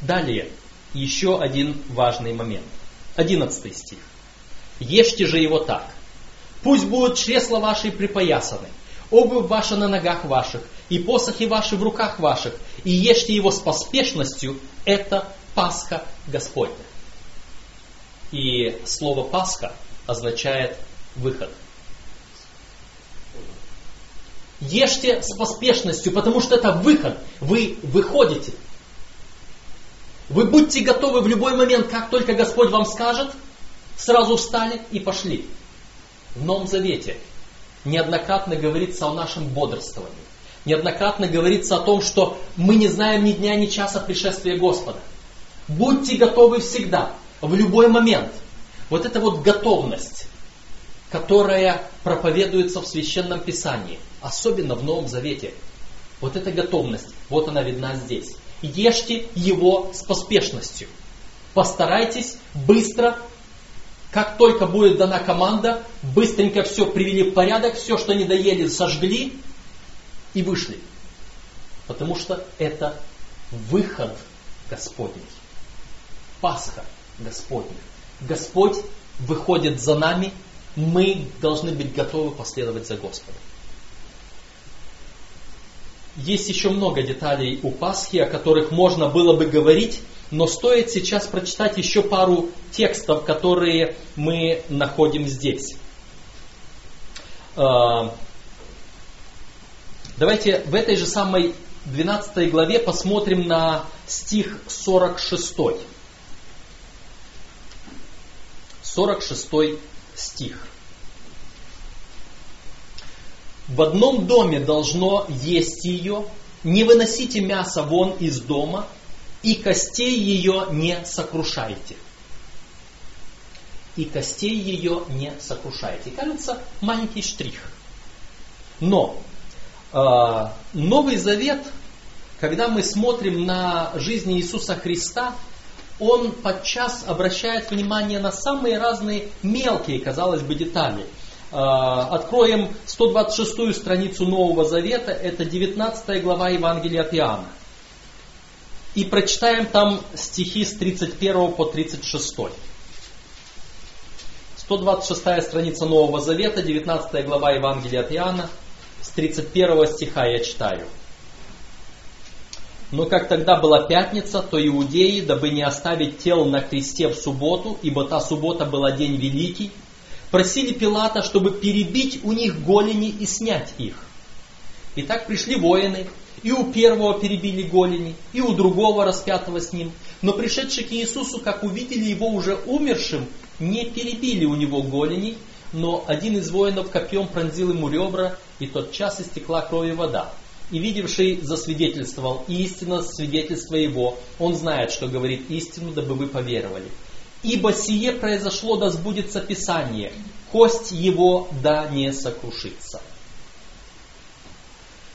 Далее, еще один важный момент. Одиннадцатый стих. Ешьте же его так – Пусть будут чресла ваши припоясаны, обувь ваша на ногах ваших, и посохи ваши в руках ваших, и ешьте его с поспешностью, это Пасха Господня. И слово Пасха означает выход. Ешьте с поспешностью, потому что это выход. Вы выходите. Вы будьте готовы в любой момент, как только Господь вам скажет, сразу встали и пошли. В Новом Завете неоднократно говорится о нашем бодрствовании. Неоднократно говорится о том, что мы не знаем ни дня, ни часа пришествия Господа. Будьте готовы всегда, в любой момент. Вот эта вот готовность, которая проповедуется в Священном Писании, особенно в Новом Завете. Вот эта готовность, вот она видна здесь. Ешьте его с поспешностью. Постарайтесь быстро, как только будет дана команда, быстренько все привели в порядок, все, что не доели, сожгли и вышли. Потому что это выход Господний. Пасха Господня. Господь выходит за нами, мы должны быть готовы последовать за Господом. Есть еще много деталей у Пасхи, о которых можно было бы говорить, но стоит сейчас прочитать еще пару текстов, которые мы находим здесь. А, давайте в этой же самой 12 главе посмотрим на стих 46. 46 стих. В одном доме должно есть ее, не выносите мясо вон из дома, и костей ее не сокрушайте. И костей ее не сокрушайте. Кажется, маленький штрих. Но э, Новый Завет, когда мы смотрим на жизнь Иисуса Христа, он подчас обращает внимание на самые разные мелкие, казалось бы, детали. А, откроем 126 страницу Нового Завета, это 19 глава Евангелия от Иоанна. И прочитаем там стихи с 31 по 36. 126 страница Нового Завета, 19 глава Евангелия от Иоанна, с 31 стиха я читаю. Но как тогда была пятница, то иудеи, дабы не оставить тел на кресте в субботу, ибо та суббота была день великий, просили Пилата, чтобы перебить у них голени и снять их. И так пришли воины, и у первого перебили голени, и у другого распятого с ним. Но пришедшие к Иисусу, как увидели его уже умершим, не перебили у него голени, но один из воинов копьем пронзил ему ребра, и тот час истекла кровь и вода. И видевший засвидетельствовал истинно свидетельство его. Он знает, что говорит истину, дабы вы поверовали. Ибо сие произошло, да сбудется Писание, кость его да не сокрушится.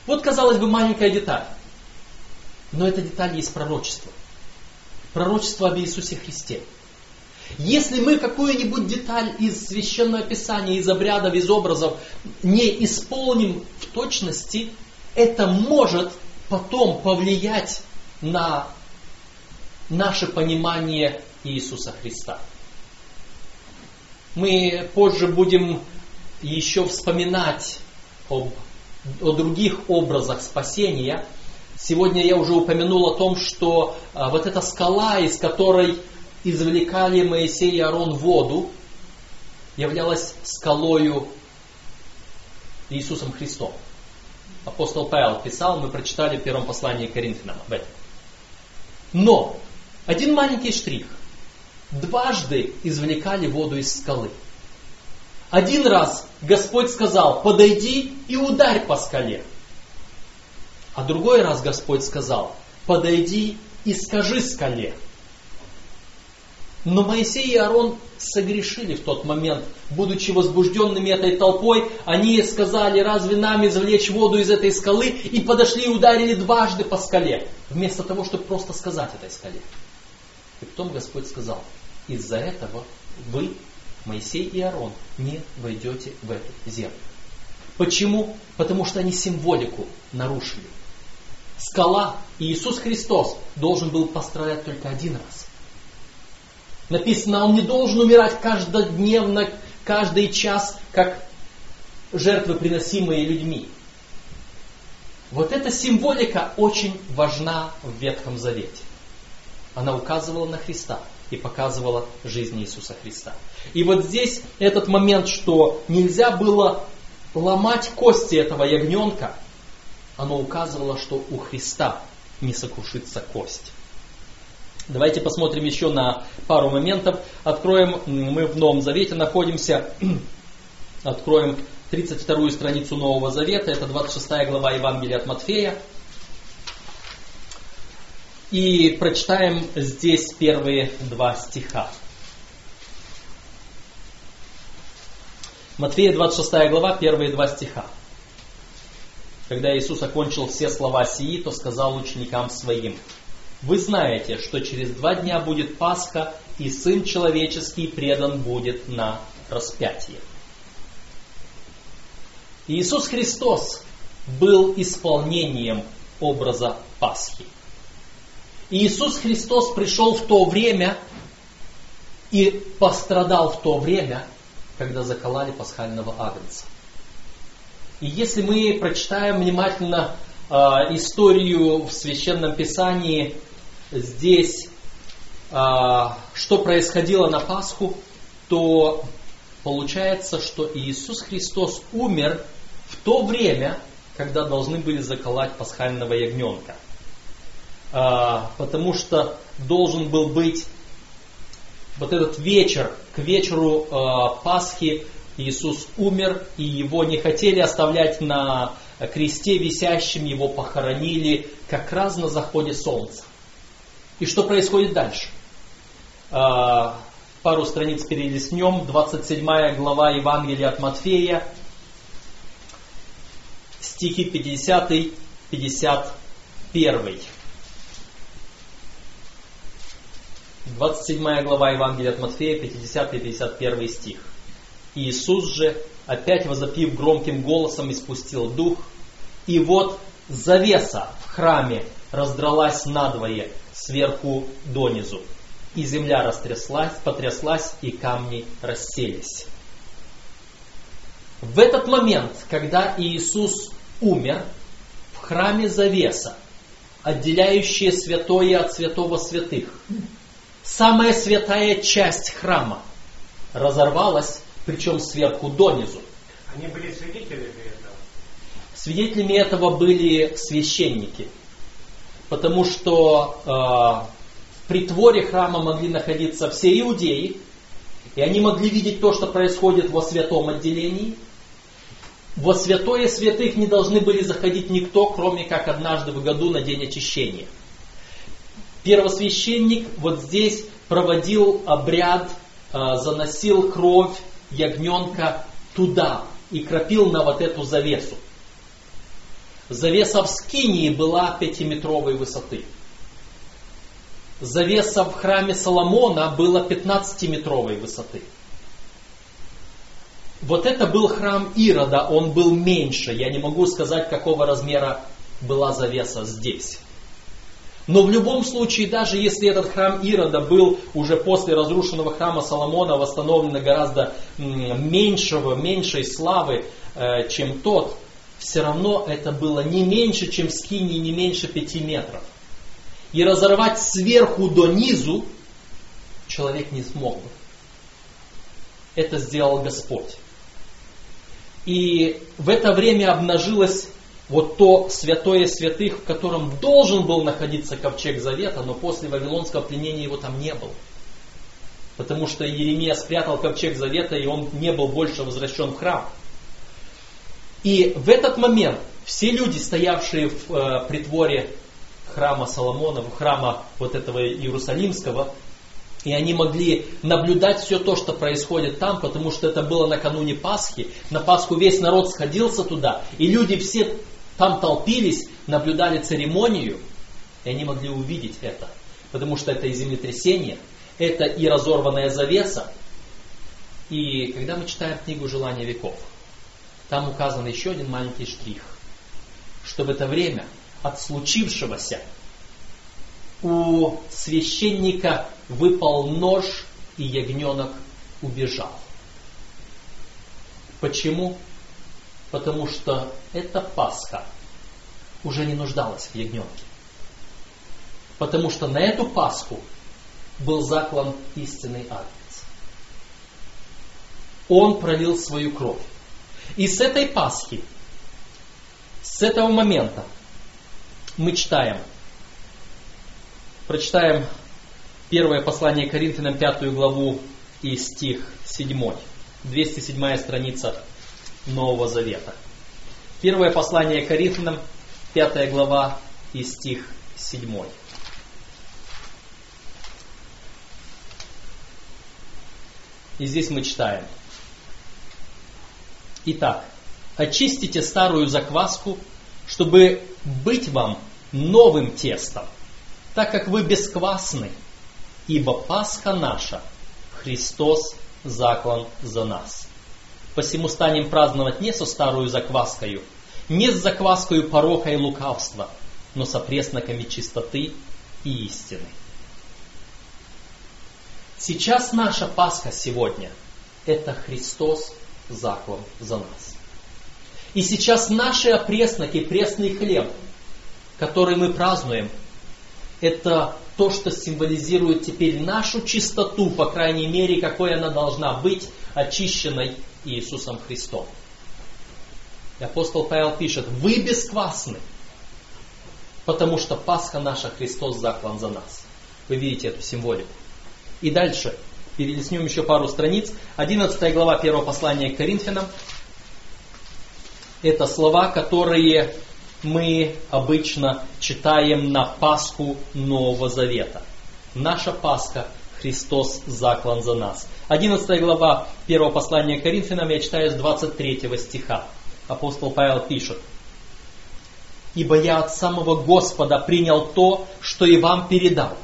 Вот, казалось бы, маленькая деталь. Но эта деталь есть пророчество. Пророчество об Иисусе Христе. Если мы какую-нибудь деталь из священного писания, из обрядов, из образов не исполним в точности, это может потом повлиять на наше понимание Иисуса Христа. Мы позже будем еще вспоминать об, о других образах спасения. Сегодня я уже упомянул о том, что а, вот эта скала, из которой извлекали Моисей и Аарон воду, являлась скалою Иисусом Христом. Апостол Павел писал, мы прочитали в первом послании к Коринфянам об этом. Но один маленький штрих дважды извлекали воду из скалы. Один раз Господь сказал, подойди и ударь по скале. А другой раз Господь сказал, подойди и скажи скале. Но Моисей и Аарон согрешили в тот момент, будучи возбужденными этой толпой, они сказали, разве нам извлечь воду из этой скалы, и подошли и ударили дважды по скале, вместо того, чтобы просто сказать этой скале. И потом Господь сказал, из-за этого вы, Моисей и Аарон, не войдете в эту землю. Почему? Потому что они символику нарушили. Скала и Иисус Христос должен был пострадать только один раз. Написано, он не должен умирать каждодневно, каждый час, как жертвы, приносимые людьми. Вот эта символика очень важна в Ветхом Завете. Она указывала на Христа и показывала жизнь Иисуса Христа. И вот здесь этот момент, что нельзя было ломать кости этого ягненка, оно указывало, что у Христа не сокрушится кость. Давайте посмотрим еще на пару моментов. Откроем, мы в Новом Завете находимся, [CLEARS THROAT] откроем 32 страницу Нового Завета, это 26 глава Евангелия от Матфея. И прочитаем здесь первые два стиха. Матфея 26 глава, первые два стиха. Когда Иисус окончил все слова сии, то сказал ученикам своим, «Вы знаете, что через два дня будет Пасха, и Сын Человеческий предан будет на распятие». Иисус Христос был исполнением образа Пасхи. Иисус Христос пришел в то время и пострадал в то время, когда заколали пасхального агнца. И если мы прочитаем внимательно э, историю в Священном Писании, здесь, э, что происходило на Пасху, то получается, что Иисус Христос умер в то время, когда должны были заколоть пасхального ягненка. Э, потому что должен был быть вот этот вечер, к вечеру э, Пасхи. Иисус умер, и его не хотели оставлять на кресте висящим, его похоронили. Как раз на заходе солнца. И что происходит дальше? А, пару страниц перелистнем, 27 глава Евангелия от Матфея, стихи 50, 27 глава Евангелия от Матфея, 50-51 стих. Иисус же, опять возопив громким голосом, испустил дух, и вот завеса в храме раздралась надвое сверху донизу, и земля растряслась, потряслась, и камни расселись. В этот момент, когда Иисус умер, в храме завеса, отделяющая святое от святого святых, самая святая часть храма разорвалась причем сверху донизу. Они были свидетелями этого? Свидетелями этого были священники. Потому что э, в притворе храма могли находиться все иудеи, и они могли видеть то, что происходит во святом отделении. Во святое святых не должны были заходить никто, кроме как однажды в году на день очищения. Первосвященник вот здесь проводил обряд, э, заносил кровь ягненка туда и кропил на вот эту завесу. Завеса в Скинии была пятиметровой высоты. Завеса в храме Соломона была 15-метровой высоты. Вот это был храм Ирода, он был меньше. Я не могу сказать, какого размера была завеса здесь. Но в любом случае, даже если этот храм Ирода был уже после разрушенного храма Соломона восстановлен гораздо меньшего, меньшей славы, э, чем тот, все равно это было не меньше, чем в скине, не меньше пяти метров. И разорвать сверху до низу человек не смог бы. Это сделал Господь. И в это время обнажилась вот то святое святых, в котором должен был находиться ковчег завета, но после Вавилонского пленения его там не было. Потому что Еремия спрятал ковчег завета, и он не был больше возвращен в храм. И в этот момент все люди, стоявшие в э, притворе храма Соломона, храма вот этого Иерусалимского, и они могли наблюдать все то, что происходит там, потому что это было накануне Пасхи. На Пасху весь народ сходился туда, и люди все там толпились, наблюдали церемонию, и они могли увидеть это. Потому что это и землетрясение, это и разорванная завеса. И когда мы читаем книгу «Желания веков», там указан еще один маленький штрих, что в это время от случившегося у священника выпал нож, и ягненок убежал. Почему? Потому что эта Пасха уже не нуждалась в ягненке. Потому что на эту Пасху был заклан истинный агнец. Он пролил свою кровь. И с этой Пасхи, с этого момента мы читаем, прочитаем первое послание Коринфянам, пятую главу и стих 7. 207 страница Нового Завета. Первое послание Коринфянам, 5 глава и стих 7. И здесь мы читаем. Итак, очистите старую закваску, чтобы быть вам новым тестом, так как вы бесквасны, ибо Пасха наша, Христос заклан за нас. Посему станем праздновать не со старую закваскою, не с закваскою порока и лукавства, но со пресноками чистоты и истины. Сейчас наша Пасха сегодня – это Христос заклан за нас. И сейчас наши опресноки, пресный хлеб, который мы празднуем, это то, что символизирует теперь нашу чистоту, по крайней мере, какой она должна быть, очищенной Иисусом Христом. И апостол Павел пишет, вы бесквасны, потому что Пасха наша, Христос заклан за нас. Вы видите эту символику. И дальше, перелистнем еще пару страниц. 11 глава 1 послания к Коринфянам. Это слова, которые мы обычно читаем на Пасху Нового Завета. Наша Пасха Христос заклан за нас. 11 глава 1 послания к Коринфянам я читаю с 23 стиха. Апостол Павел пишет. «Ибо я от самого Господа принял то, что и вам передал,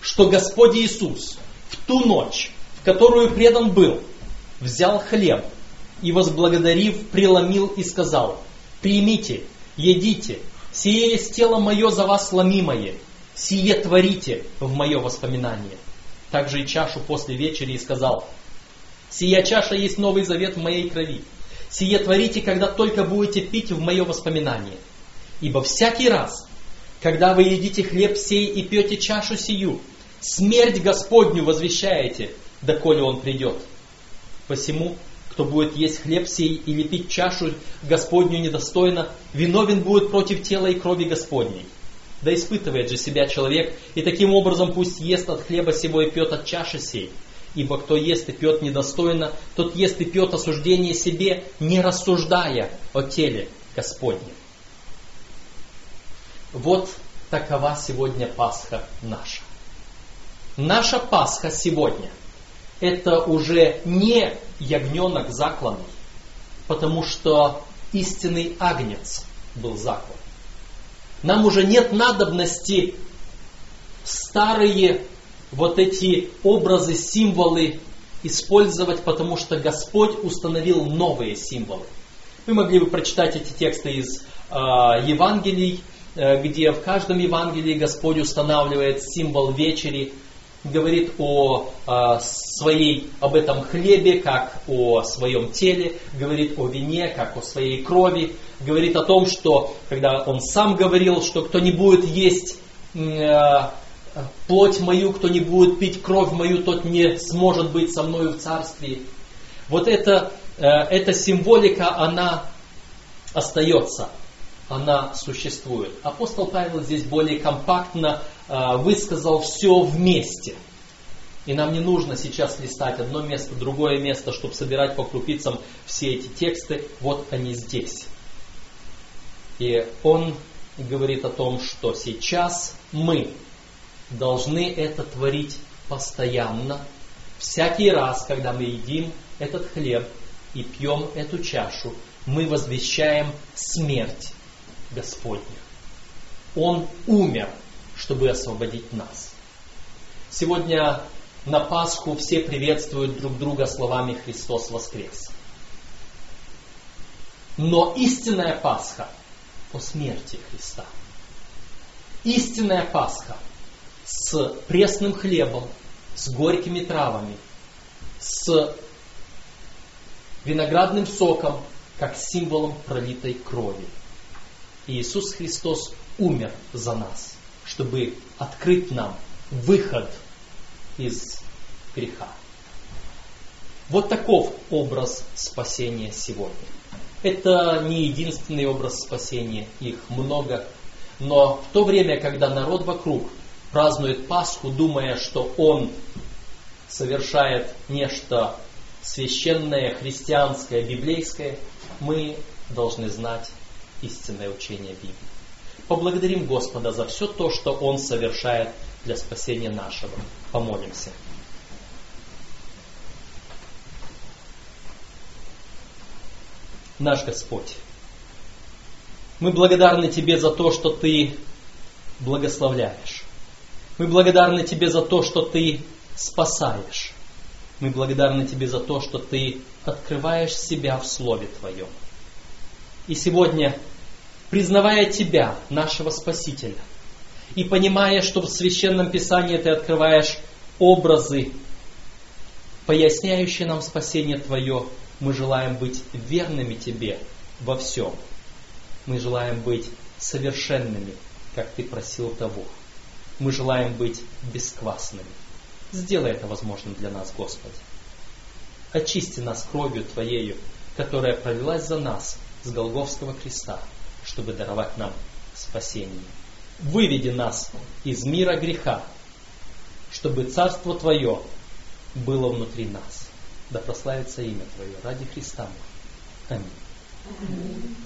что Господь Иисус в ту ночь, в которую предан был, взял хлеб и, возблагодарив, преломил и сказал, «Примите, едите, сие есть тело мое за вас сломимое, сие творите в мое воспоминание». Также и чашу после вечери и сказал, «Сия чаша есть новый завет в моей крови. Сие творите, когда только будете пить в мое воспоминание. Ибо всякий раз, когда вы едите хлеб сей и пьете чашу сию, смерть Господню возвещаете, доколе Он придет. Посему кто будет есть хлеб сей или пить чашу Господню недостойно, виновен будет против тела и крови Господней. Да испытывает же себя человек, и таким образом пусть ест от хлеба сего и пьет от чаши сей. Ибо кто ест и пьет недостойно, тот ест и пьет осуждение себе, не рассуждая о теле Господнем. Вот такова сегодня Пасха наша. Наша Пасха сегодня – это уже не ягненок закланный, потому что истинный агнец был заклан. Нам уже нет надобности старые вот эти образы, символы использовать, потому что Господь установил новые символы. Вы могли бы прочитать эти тексты из э, Евангелий, э, где в каждом Евангелии Господь устанавливает символ вечери, говорит о, о своей, об этом хлебе, как о своем теле, говорит о вине, как о своей крови, говорит о том, что, когда он сам говорил, что кто не будет есть э, плоть мою, кто не будет пить кровь мою, тот не сможет быть со мною в царстве. Вот это, э, эта символика, она остается, она существует. Апостол Павел здесь более компактно а, высказал все вместе. И нам не нужно сейчас листать одно место, другое место, чтобы собирать по крупицам все эти тексты. Вот они здесь. И он говорит о том, что сейчас мы должны это творить постоянно, всякий раз, когда мы едим этот хлеб и пьем эту чашу, мы возвещаем смерть Господня. Он умер чтобы освободить нас. Сегодня на Пасху все приветствуют друг друга словами «Христос воскрес». Но истинная Пасха по смерти Христа. Истинная Пасха с пресным хлебом, с горькими травами, с виноградным соком, как символом пролитой крови. Иисус Христос умер за нас чтобы открыть нам выход из греха. Вот таков образ спасения сегодня. Это не единственный образ спасения, их много. Но в то время, когда народ вокруг празднует Пасху, думая, что он совершает нечто священное, христианское, библейское, мы должны знать истинное учение Библии. Поблагодарим Господа за все то, что Он совершает для спасения нашего. Помолимся. Наш Господь. Мы благодарны Тебе за то, что Ты благословляешь. Мы благодарны Тебе за то, что Ты спасаешь. Мы благодарны Тебе за то, что Ты открываешь себя в Слове Твоем. И сегодня, признавая Тебя, нашего Спасителя, и понимая, что в Священном Писании Ты открываешь образы, поясняющие нам спасение Твое, мы желаем быть верными Тебе во всем. Мы желаем быть совершенными, как Ты просил того. Мы желаем быть бесквасными. Сделай это возможным для нас, Господи. Очисти нас кровью Твоею, которая пролилась за нас с Голговского креста, чтобы даровать нам спасение. Выведи нас из мира греха, чтобы Царство Твое было внутри нас. Да прославится имя Твое ради Христа. Аминь. Аминь.